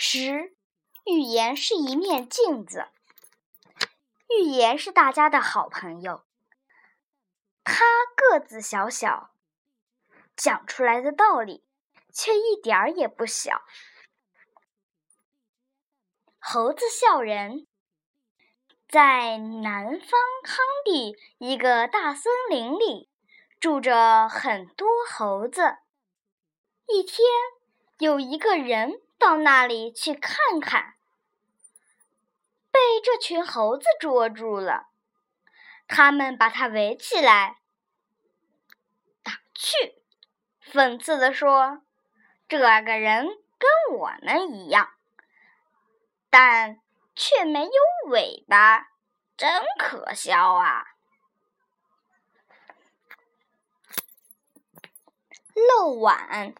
十，寓言是一面镜子。寓言是大家的好朋友，它个子小小，讲出来的道理却一点儿也不小。猴子笑人，在南方康地一个大森林里，住着很多猴子。一天，有一个人。到那里去看看，被这群猴子捉住了。他们把他围起来，打趣，讽刺地说：“这个人跟我们一样，但却没有尾巴，真可笑啊！”漏碗。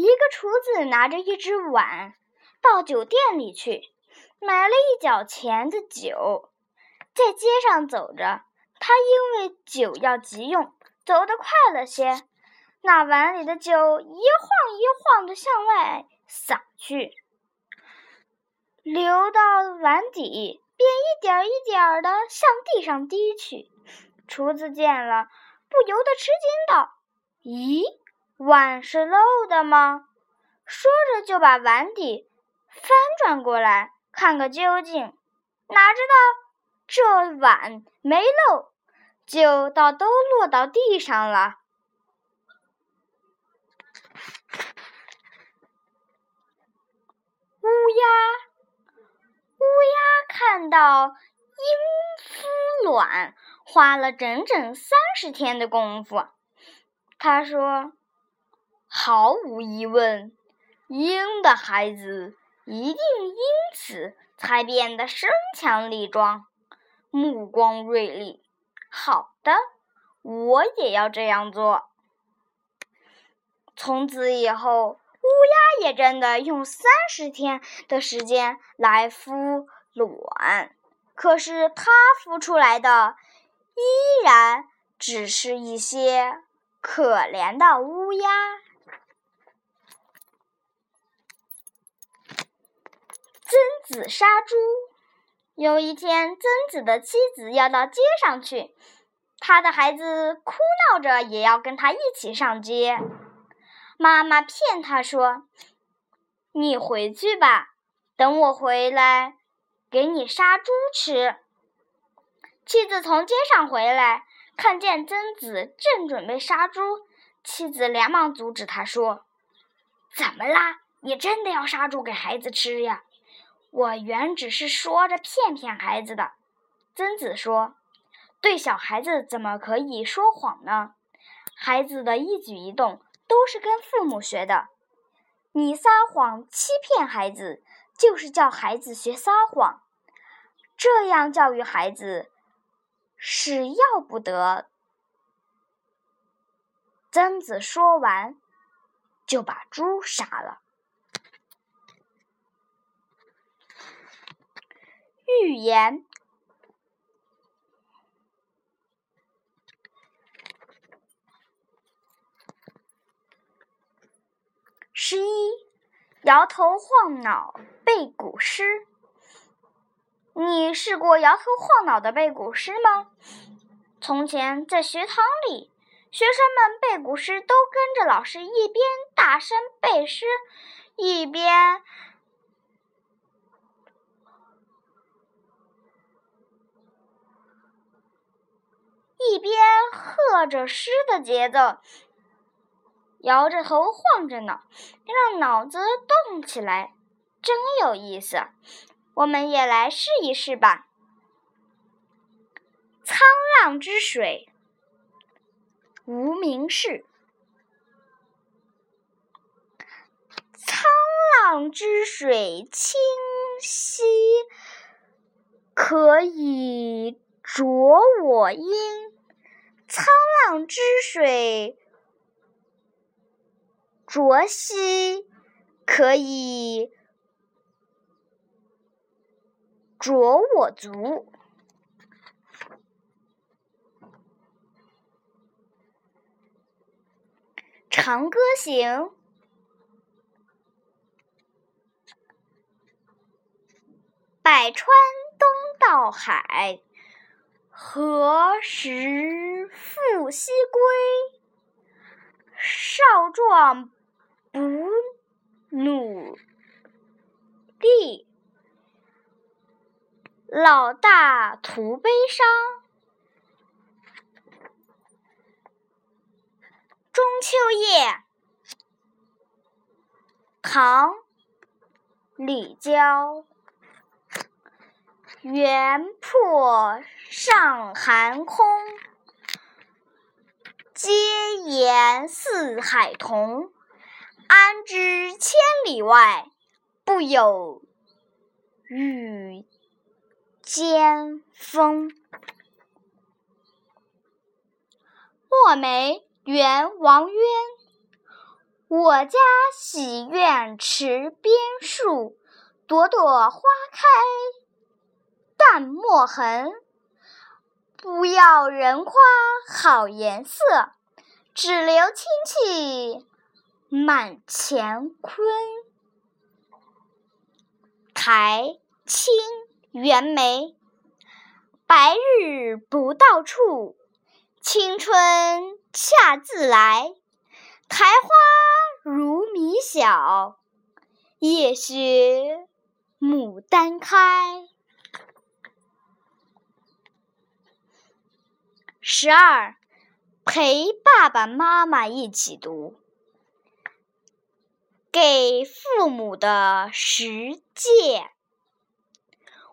一个厨子拿着一只碗到酒店里去，买了一角钱的酒，在街上走着。他因为酒要急用，走得快了些，那碗里的酒一晃一晃的向外洒去，流到碗底，便一点一点的向地上滴去。厨子见了，不由得吃惊道：“咦？”碗是漏的吗？说着就把碗底翻转过来看个究竟。哪知道这碗没漏，酒倒都落到地上了。乌鸦，乌鸦看到鹰孵卵，花了整整三十天的功夫。他说。毫无疑问，鹰的孩子一定因此才变得身强力壮、目光锐利。好的，我也要这样做。从此以后，乌鸦也真的用三十天的时间来孵卵，可是它孵出来的依然只是一些可怜的乌鸦。曾子杀猪。有一天，曾子的妻子要到街上去，他的孩子哭闹着也要跟他一起上街。妈妈骗他说：“你回去吧，等我回来给你杀猪吃。”妻子从街上回来，看见曾子正准备杀猪，妻子连忙阻止他说：“怎么啦？你真的要杀猪给孩子吃呀？”我原只是说着骗骗孩子的，曾子说：“对小孩子怎么可以说谎呢？孩子的一举一动都是跟父母学的。你撒谎欺骗孩子，就是叫孩子学撒谎。这样教育孩子是要不得。”曾子说完，就把猪杀了。寓言十一，摇头晃脑背古诗。你试过摇头晃脑的背古诗吗？从前在学堂里，学生们背古诗都跟着老师一边大声背诗，一边。一边和着诗的节奏，摇着头晃着脑，让脑子动起来，真有意思。我们也来试一试吧。沧浪之水，无名氏。沧浪之水清兮，可以濯我缨。沧浪之水浊兮，可以濯我足。长歌行，百川东到海，何时复西归？少壮不努力，老大徒悲伤。中秋夜，唐·李娇。原破上寒空，阶言四海同。安知千里外，不有雨兼风？墨梅，元王渊。我家洗砚池边树，朵朵花开。淡墨痕，不要人夸好颜色，只留清气满乾坤。台清袁枚，白日不到处，青春恰自来。苔花如米小，夜雪牡丹开。十二，陪爸爸妈妈一起读。给父母的十诫。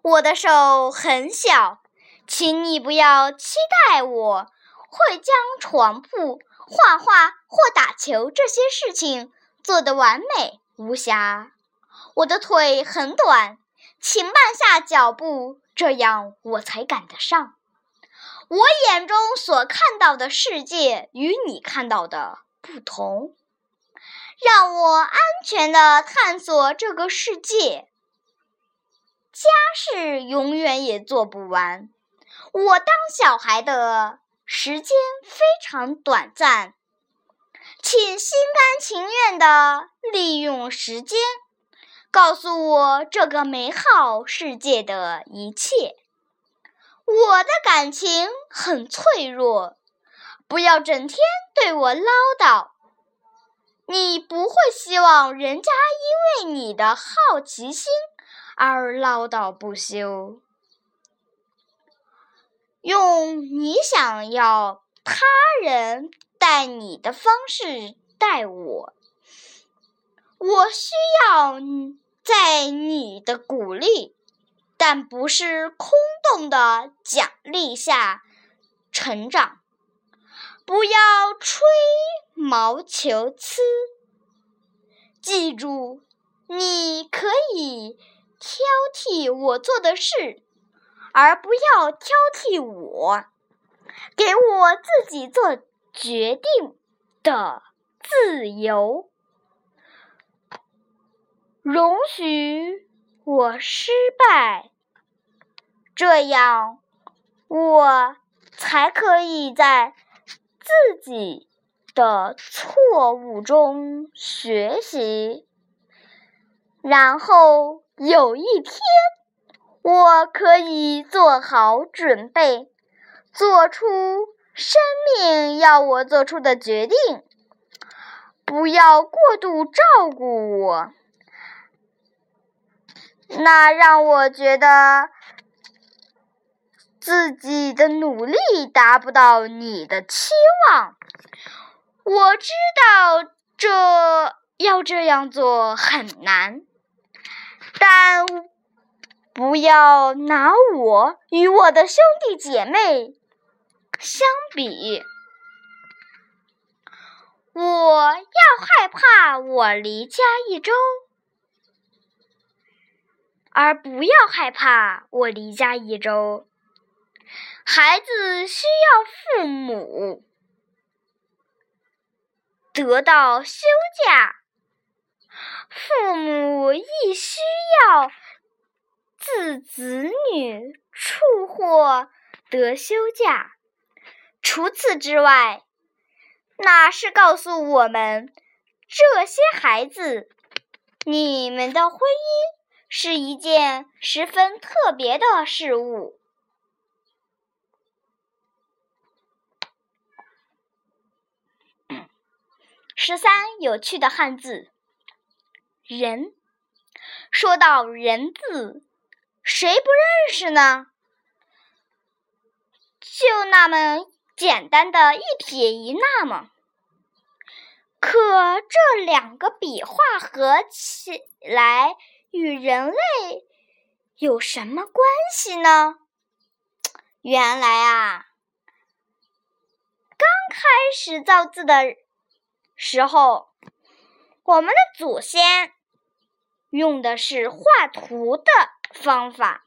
我的手很小，请你不要期待我会将床铺、画画或打球这些事情做得完美无瑕。我的腿很短，请慢下脚步，这样我才赶得上。我眼中所看到的世界与你看到的不同，让我安全的探索这个世界。家事永远也做不完，我当小孩的时间非常短暂，请心甘情愿的利用时间，告诉我这个美好世界的一切。我的感情很脆弱，不要整天对我唠叨。你不会希望人家因为你的好奇心而唠叨不休，用你想要他人待你的方式待我。我需要在你的鼓励。但不是空洞的奖励下成长，不要吹毛求疵。记住，你可以挑剔我做的事，而不要挑剔我，给我自己做决定的自由，容许。我失败，这样我才可以在自己的错误中学习，然后有一天我可以做好准备，做出生命要我做出的决定。不要过度照顾我。那让我觉得自己的努力达不到你的期望。我知道这要这样做很难，但不要拿我与我的兄弟姐妹相比。我要害怕我离家一周。而不要害怕，我离家一周。孩子需要父母得到休假，父母亦需要自子女处获得休假。除此之外，那是告诉我们，这些孩子，你们的婚姻。是一件十分特别的事物。十三有趣的汉字“人”。说到“人”字，谁不认识呢？就那么简单的一撇一捺吗？可这两个笔画合起来与人类有什么关系呢？原来啊，刚开始造字的时候，我们的祖先用的是画图的方法，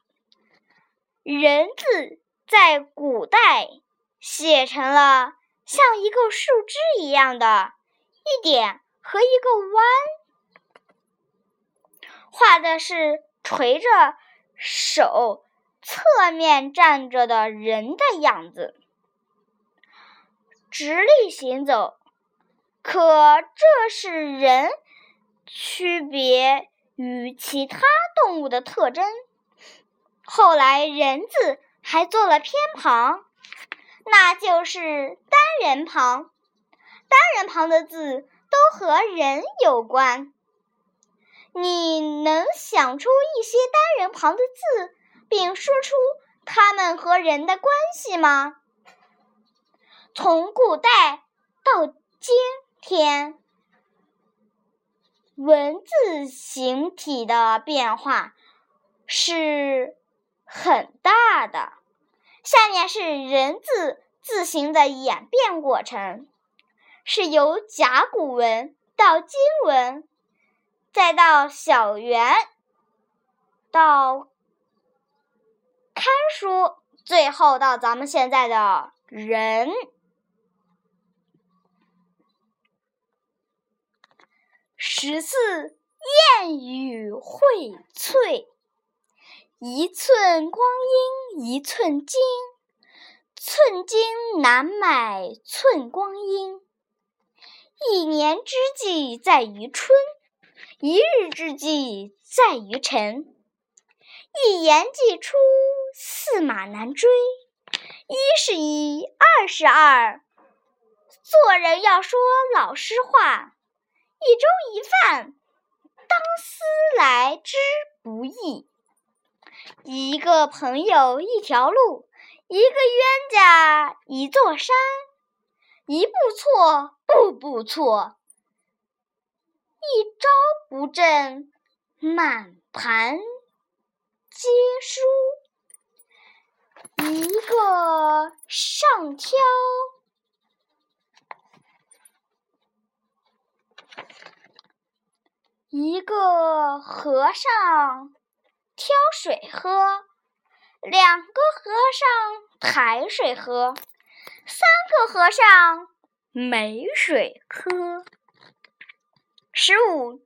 人字在古代写成了像一个树枝一样的。一点和一个弯，画的是垂着手、侧面站着的人的样子，直立行走。可这是人区别于其他动物的特征。后来，人字还做了偏旁，那就是单人旁。单人旁的字都和人有关，你能想出一些单人旁的字，并说出它们和人的关系吗？从古代到今天，文字形体的变化是很大的。下面是人字字形的演变过程。是由甲骨文到金文，再到小圆，到看书，最后到咱们现在的人。十四谚语荟萃，一寸光阴一寸金，寸金难买寸光阴。一年之计在于春，一日之计在于晨。一言既出，驷马难追。一是一，二是二。做人要说老实话。一粥一饭，当思来之不易。一个朋友一条路，一个冤家一座山。一步错，步步错；不正，满盘皆输。一个上挑，一个和尚挑水喝，两个和尚抬水喝。三个和尚没水喝。十五，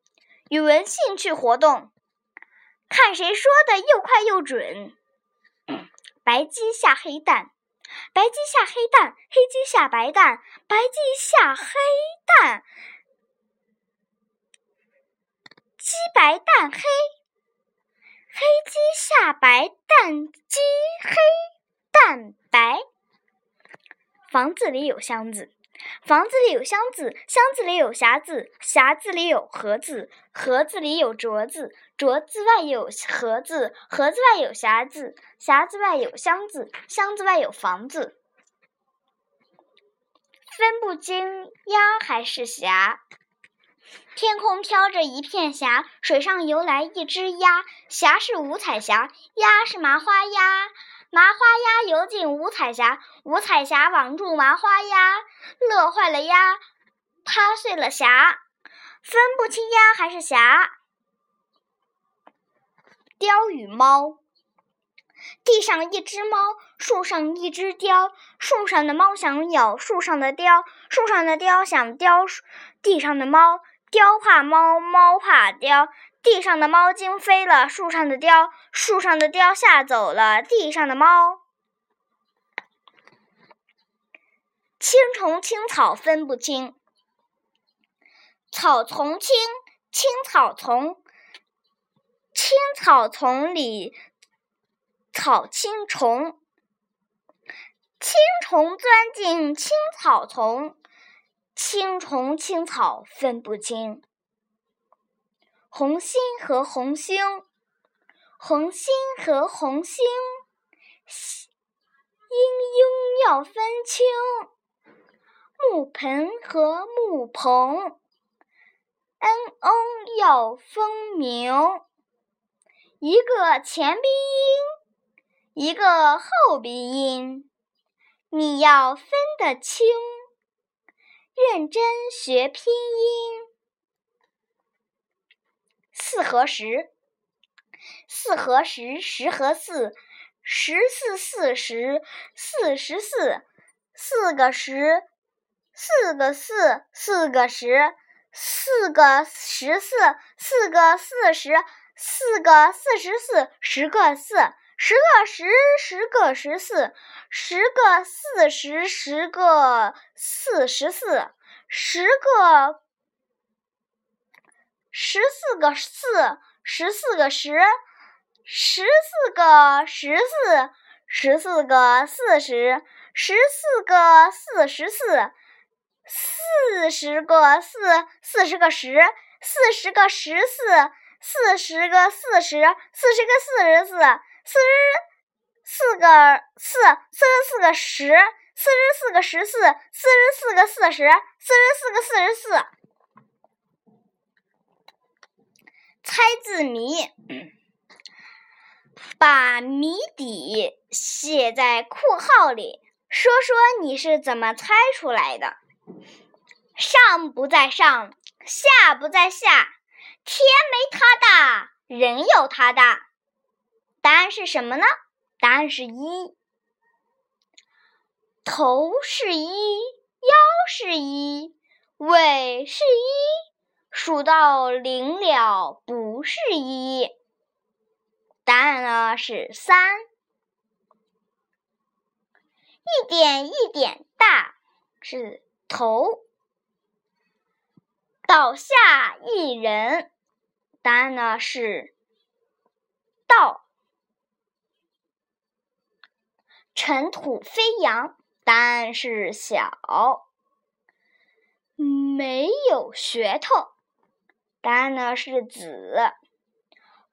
语文兴趣活动，看谁说的又快又准。白鸡下黑蛋，白鸡下黑蛋，黑鸡下白蛋，白鸡下黑蛋，鸡白蛋黑，黑鸡下白蛋，鸡黑蛋白。房子里有箱子，房子里有箱子，箱子里有匣子，匣子里有盒子，盒子里有镯子，镯子外有盒子，盒子外有匣子，匣子外有箱子，箱子外有房子。分不清鸭还是霞。天空飘着一片霞，水上游来一只鸭，霞是五彩霞，鸭是麻花鸭。麻花鸭游进五彩霞，五彩霞网住麻花鸭，乐坏了鸭，趴碎了霞，分不清鸭还是霞。雕与猫，地上一只猫，树上一只雕，树上的猫想咬树上的雕，树上的雕想叼地上的猫，雕怕猫，猫怕雕。地上的猫惊飞了，树上的雕，树上的雕吓走了地上的猫。青虫青草分不清，草丛青，青草丛，青草丛里草青虫，青虫钻进青草丛，青虫青草分不清。红心和红星，红心和红星，英英要分清。木盆和木棚，嗯嗯要分明。一个前鼻音，一个后鼻音，你要分得清。认真学拼音。四和十，四和十，十和四，十四四十，四十四，四个十，四个四，四个十，四个十四，四个四十，四个四十四，十个四，十个十，十个十四，十个四十，十个四十四，十个。十四个四，十四个十，十四个十四，十四个四十，十四个四十四，四十个四，四十个十，四十个十四，四十个四十，四十个四十四，四十四个四，四十四个十，四十四个十四，四十四个四十，四十四个四十四。猜字谜，把谜底写在括号里，说说你是怎么猜出来的。上不在上，下不在下，天没它大，人有它大。答案是什么呢？答案是一。头是一，腰是一，尾是一。数到零了不是一，答案呢是三。一点一点大是头，倒下一人，答案呢是道。尘土飞扬，答案是小。没有噱头。答案呢是子，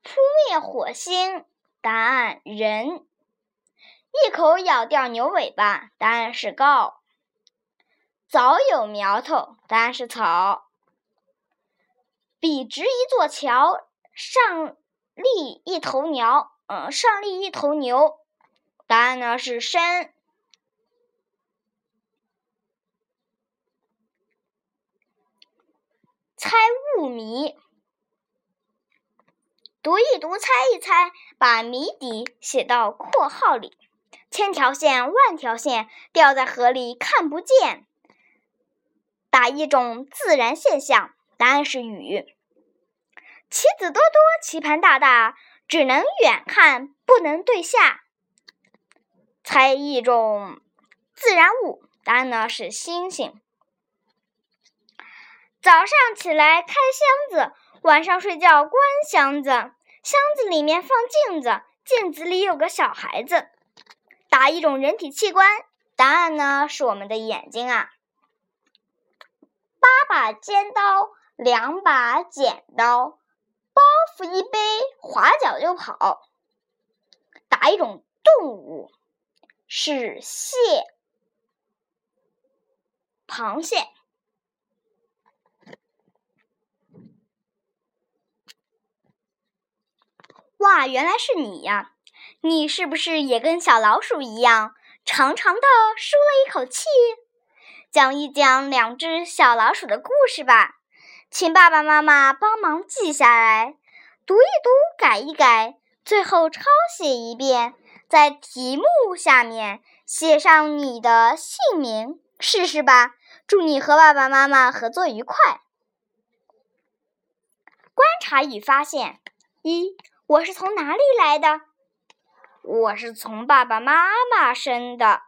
扑灭火星。答案人，一口咬掉牛尾巴。答案是告，早有苗头。答案是草，笔直一座桥，上立一头牛。嗯，上立一头牛。答案呢是山。猜物谜，读一读，猜一猜，把谜底写到括号里。千条线，万条线，掉在河里看不见。打一种自然现象，答案是雨。棋子多多，棋盘大大，只能远看不能对下。猜一种自然物，答案呢是星星。早上起来开箱子，晚上睡觉关箱子。箱子里面放镜子，镜子里有个小孩子。打一种人体器官，答案呢是我们的眼睛啊。八把尖刀，两把剪刀，包袱一背，划脚就跑。打一种动物，是蟹，螃蟹。哇，原来是你呀！你是不是也跟小老鼠一样，长长的舒了一口气？讲一讲两只小老鼠的故事吧，请爸爸妈妈帮忙记下来，读一读，改一改，最后抄写一遍，在题目下面写上你的姓名，试试吧。祝你和爸爸妈妈合作愉快。观察与发现一。我是从哪里来的？我是从爸爸妈妈生的，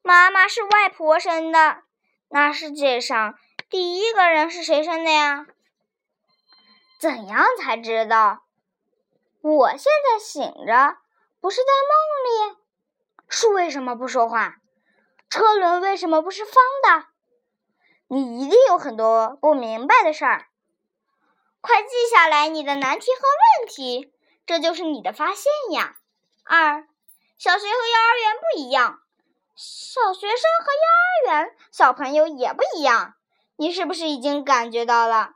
妈妈是外婆生的。那世界上第一个人是谁生的呀？怎样才知道？我现在醒着，不是在梦里。树为什么不说话？车轮为什么不是方的？你一定有很多不明白的事儿。快记下来你的难题和问题，这就是你的发现呀。二，小学和幼儿园不一样，小学生和幼儿园小朋友也不一样。你是不是已经感觉到了？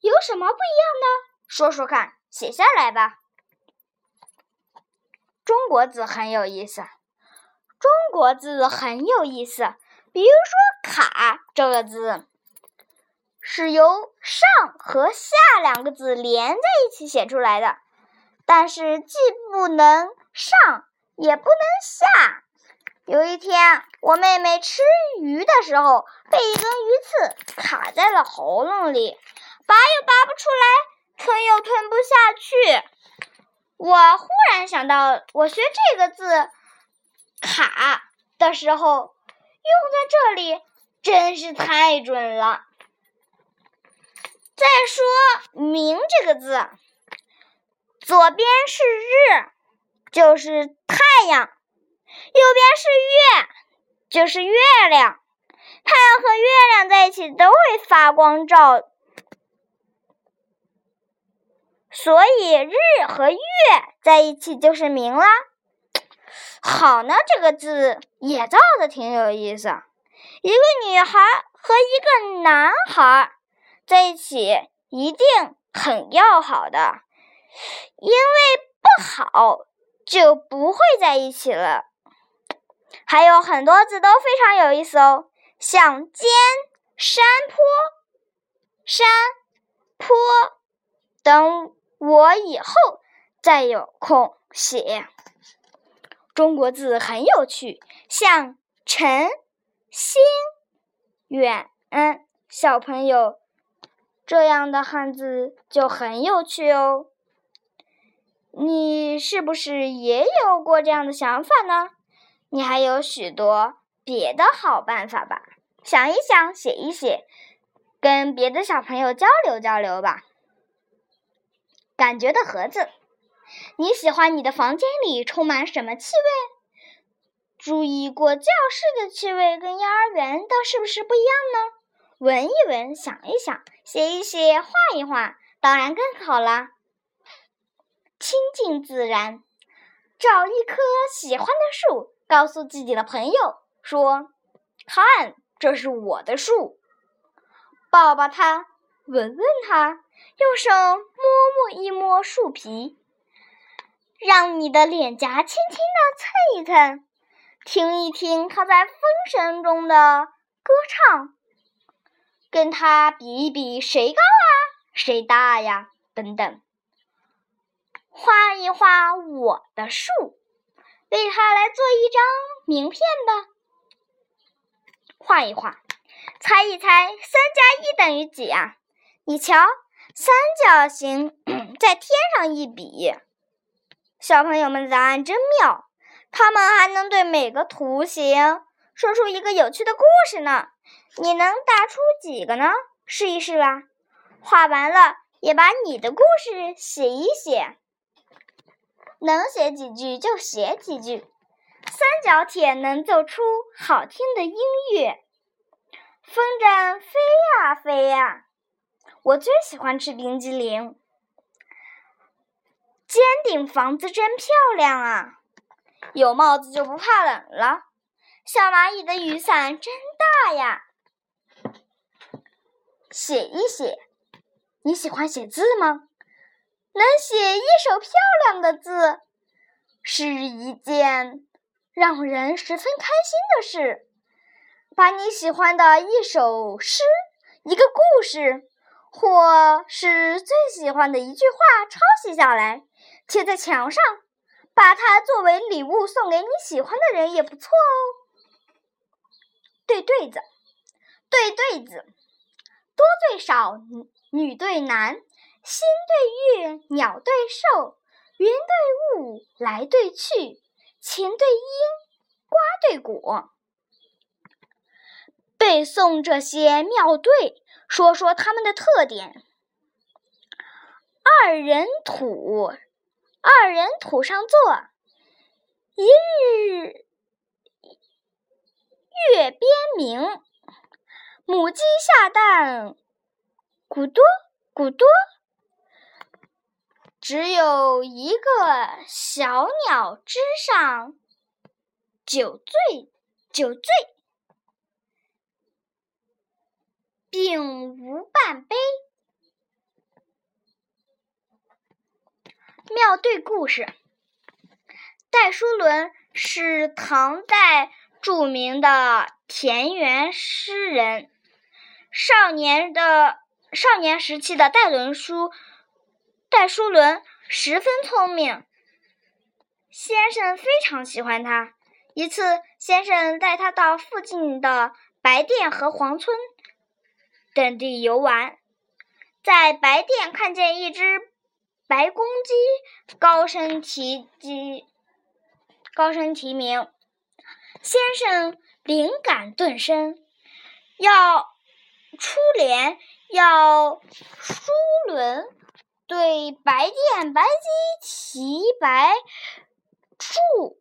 有什么不一样的？说说看，写下来吧。中国字很有意思。中国字很有意思，比如说“卡”这个字，是由上和下两个字连在一起写出来的，但是既不能上，也不能下。有一天，我妹妹吃鱼的时候，被一根鱼刺卡在了喉咙里，拔又拔不出来，吞又吞不下去。我忽然想到，我学这个字。卡的时候用在这里真是太准了。再说“明”这个字，左边是日，就是太阳；右边是月，就是月亮。太阳和月亮在一起都会发光照，所以日和月在一起就是明了。好呢，这个字也造的挺有意思。一个女孩和一个男孩在一起一定很要好的，因为不好就不会在一起了。还有很多字都非常有意思哦，像尖、山坡、山坡等，我以后再有空写。中国字很有趣，像晨、星、远，小朋友这样的汉字就很有趣哦。你是不是也有过这样的想法呢？你还有许多别的好办法吧？想一想，写一写，跟别的小朋友交流交流吧。感觉的盒子。你喜欢你的房间里充满什么气味？注意过教室的气味跟幼儿园的是不是不一样呢？闻一闻，想一想，写一写，画一画，当然更好了。亲近自然，找一棵喜欢的树，告诉自己的朋友说：“看，这是我的树。”抱抱它，闻闻它，用手摸摸一摸树皮。让你的脸颊轻轻的蹭一蹭，听一听它在风声中的歌唱，跟他比一比谁高啊，谁大呀，等等。画一画我的树，为他来做一张名片吧。画一画，猜一猜，三加一等于几啊？你瞧，三角形 在天上一比。小朋友们的答案真妙，他们还能对每个图形说出一个有趣的故事呢。你能答出几个呢？试一试吧。画完了，也把你的故事写一写，能写几句就写几句。三角铁能奏出好听的音乐，风筝飞呀飞呀。我最喜欢吃冰激凌。尖顶房子真漂亮啊！有帽子就不怕冷了。小蚂蚁的雨伞真大呀！写一写，你喜欢写字吗？能写一手漂亮的字，是一件让人十分开心的事。把你喜欢的一首诗、一个故事，或是最喜欢的一句话抄写下来。贴在墙上，把它作为礼物送给你喜欢的人也不错哦。对对子，对对子，多对少，女对男，心对月，鸟对兽，云对雾，来对去，晴对阴，瓜对果。背诵这些妙对，说说它们的特点。二人土。二人土上坐，一日月边明，母鸡下蛋，咕多咕多。只有一个小鸟枝上，酒醉酒醉，并无半杯。妙对故事，戴叔伦是唐代著名的田园诗人。少年的少年时期的戴伦叔。戴叔伦十分聪明，先生非常喜欢他。一次，先生带他到附近的白店和黄村等地游玩，在白店看见一只白公鸡，高声提鸡，高声提名。先生灵感顿生，要出联，要书轮。对白店白鸡齐白柱，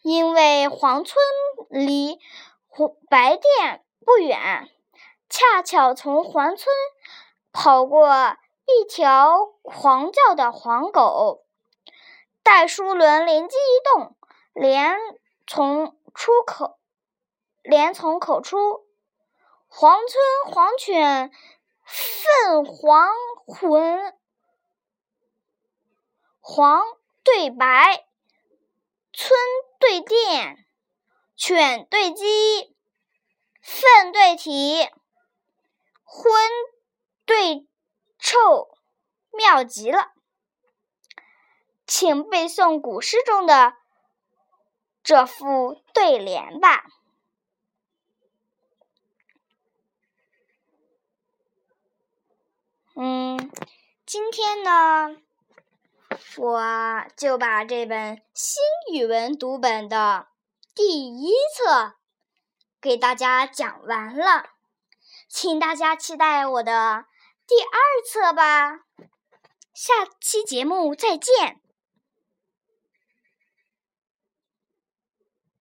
因为黄村离白店不远，恰巧从黄村跑过一条狂叫的黄狗。戴叔伦灵机一动，连从出口，连从口出。黄村黄犬奋黄浑，黄对白，村对店，犬对鸡，粪对体，荤对臭，妙极了！请背诵古诗中的这副对联吧。嗯，今天呢，我就把这本新语文读本的第一册给大家讲完了，请大家期待我的第二册吧。下期节目再见。